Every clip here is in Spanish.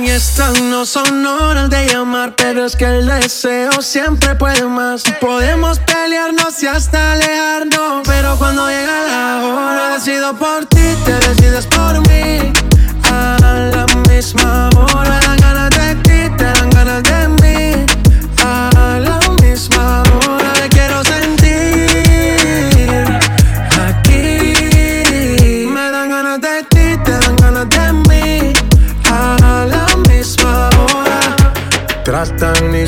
Y estas no son horas de llamar, pero es que el deseo siempre puede más. Podemos pelearnos y hasta alejarnos, pero cuando llega la hora, decido por ti, te decides por mí. A la misma hora,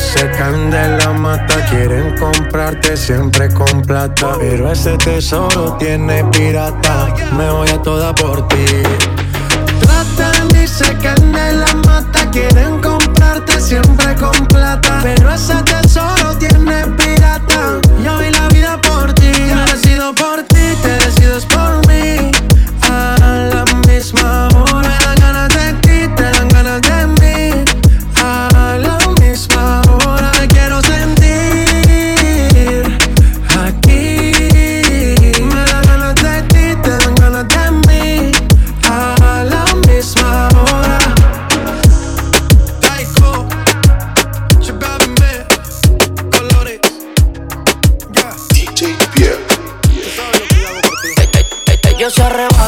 se caen de la mata. Quieren comprarte siempre con plata. Pero ese tesoro tiene pirata. Me voy a toda por ti. Tratan y se caen de la mata. Quieren comprarte siempre con plata. Pero ese tesoro tiene pirata. Yo vi la vida por ti.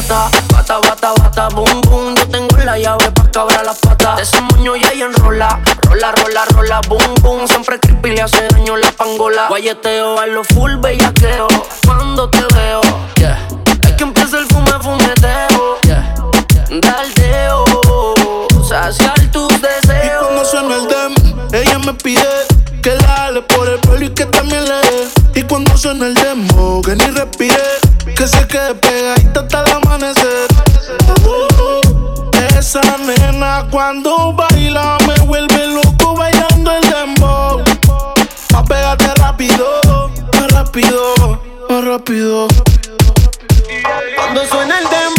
Arrebata, bata, bata, bata, boom, boom. Yo tengo la llave pa' cabrar las patas. De ese moño y ella enrola, rola, rola, rola, boom, boom. Siempre creepy le hace daño la pangola. Guayeteo a lo full bellaqueo. Cuando te veo, yeah. Es que empieza el fume, fumeteo, yeah. Daldeo, saciar tus Y deseos. cuando suena el dem, ella me pide que la jale por el pelo y que también le dé. Y cuando suena el demo, que ni respire, se quede pegadita hasta el amanecer. Uh, esa nena cuando baila me vuelve loco bailando el dembow. Pa' pegarte rápido, más rápido, más rápido. Cuando suena el dembow,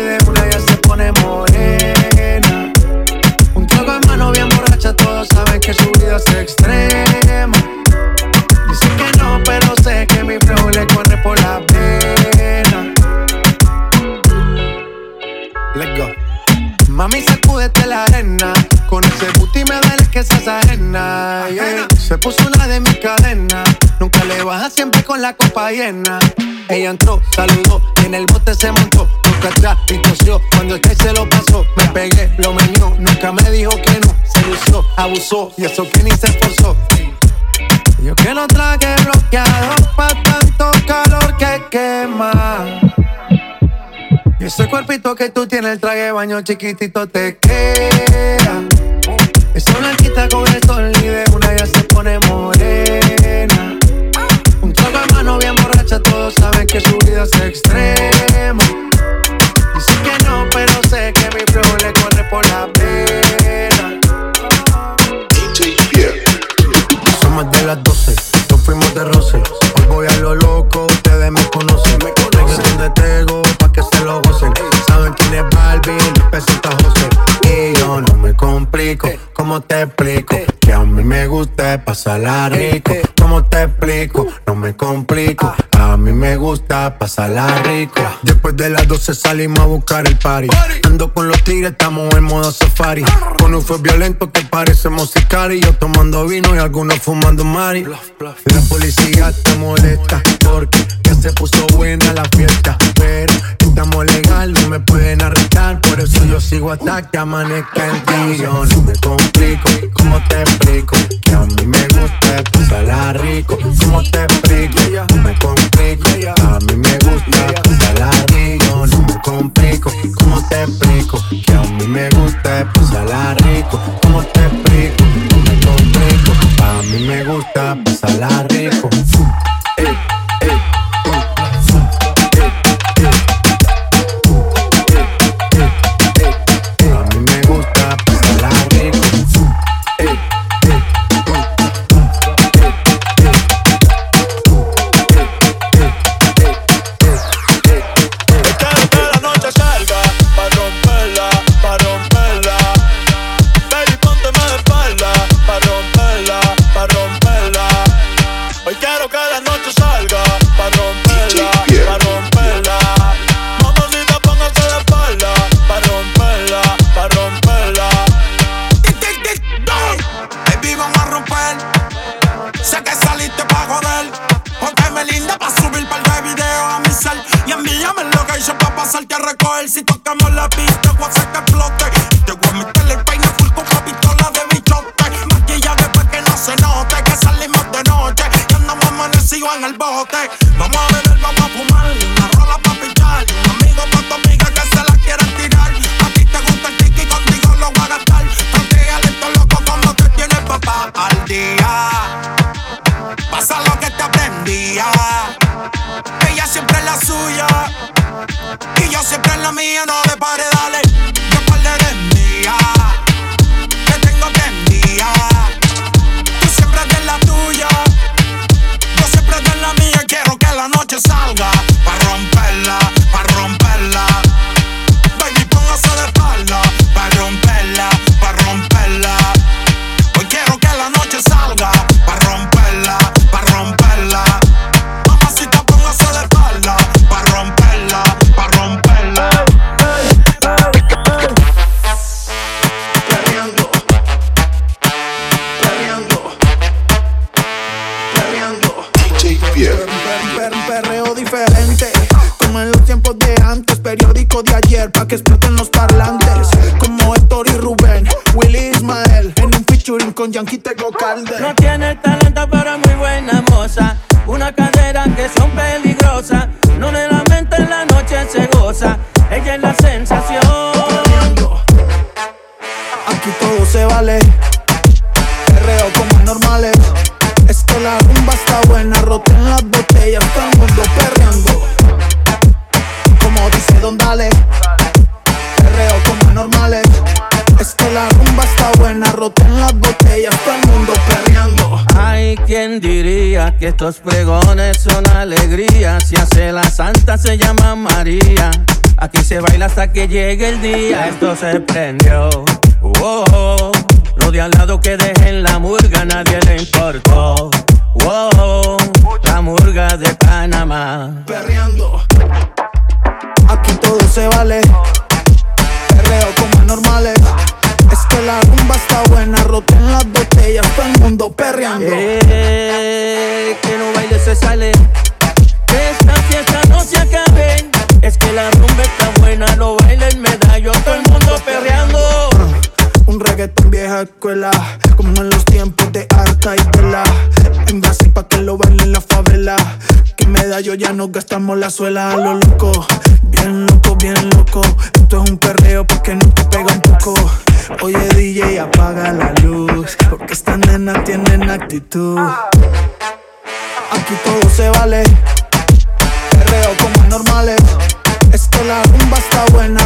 es extrema. Dicen que no, pero sé que mi flow le corre por la pena. Let's go. Mami, sacúdete la arena. Con ese booty me duele que seas ajena. Se puso una de mis cadenas. Nunca le baja siempre con la copa llena. Ella entró, saludó y en el bote se montó. Nunca atrás y tosió. Cuando el se lo pasó, me pegué, lo meñó. Nunca me dijo que no. Se lució, abusó y eso que ni se esforzó. Yo que no traje bloqueador pa' tanto calor que quema. Y ese cuerpito que tú tienes, el traje baño chiquitito te queda. Esa blanquita con el sol y una ya se pone morena. Que su vida es extrema. Dicen que no, pero sé que mi flow le corre por la pena. Son más de las 12, nos fuimos de roce. Hoy voy a lo loco, ustedes me conocen. Me conocen donde pa' que se lo gocen. Saben quién es Barbie, pesita José. Y yo no me complico, ¿cómo te explico? Que a mí me gusta pasarla rico. ¿Cómo te explico? No me complico. A mí me gusta pasarla rico. Después de las 12 salimos a buscar el party. Ando con los tigres, estamos en modo safari. Con un fue violento que parecemos sicarios. Yo tomando vino y algunos fumando mari. La policía está molesta porque ya se puso buena la fiesta. Pero estamos legal, no me pueden arrestar. Por eso yo sigo hasta que amanezca el día. Yo no me complico, Per- un perreo diferente Como en los tiempos de antes Periódico de ayer Pa' que exploten los parlantes Como Héctor y Rubén Willy Ismael En un featuring con Yankee Tego Calde No tiene talento, pero es muy buena moza. Una cadera que son peligrosas. No le la mente en la noche se goza. Ella es la sensación. Aquí todo se vale que estos pregones son alegrías. Si hace la santa se llama María. Aquí se baila hasta que llegue el día. Esto se prendió. Oh, oh. De al lado que dejen la murga, nadie le importó. Oh, la murga de Panamá. Perreando. Aquí todo se vale. Perreo como normales. Que la rumba está buena, roten las botellas, todo el mundo perreando. Eh, que no baile se sale. Que esta fiesta no se acabe. Es que la rumba está buena, no baila el medallo, todo el mundo perreando. Un reggaetón vieja escuela, como en los tiempos de Arca y Tela. En Brasil pa' que lo bailen la favela. Que medallo ya nos gastamos la suela a lo loco. Bien loco, bien loco. Esto es un perreo porque no te pega un poco. Oye DJ, apaga la luz, porque estas nenas tienen actitud. Aquí todo se vale, perreo como normales. Es la rumba está buena,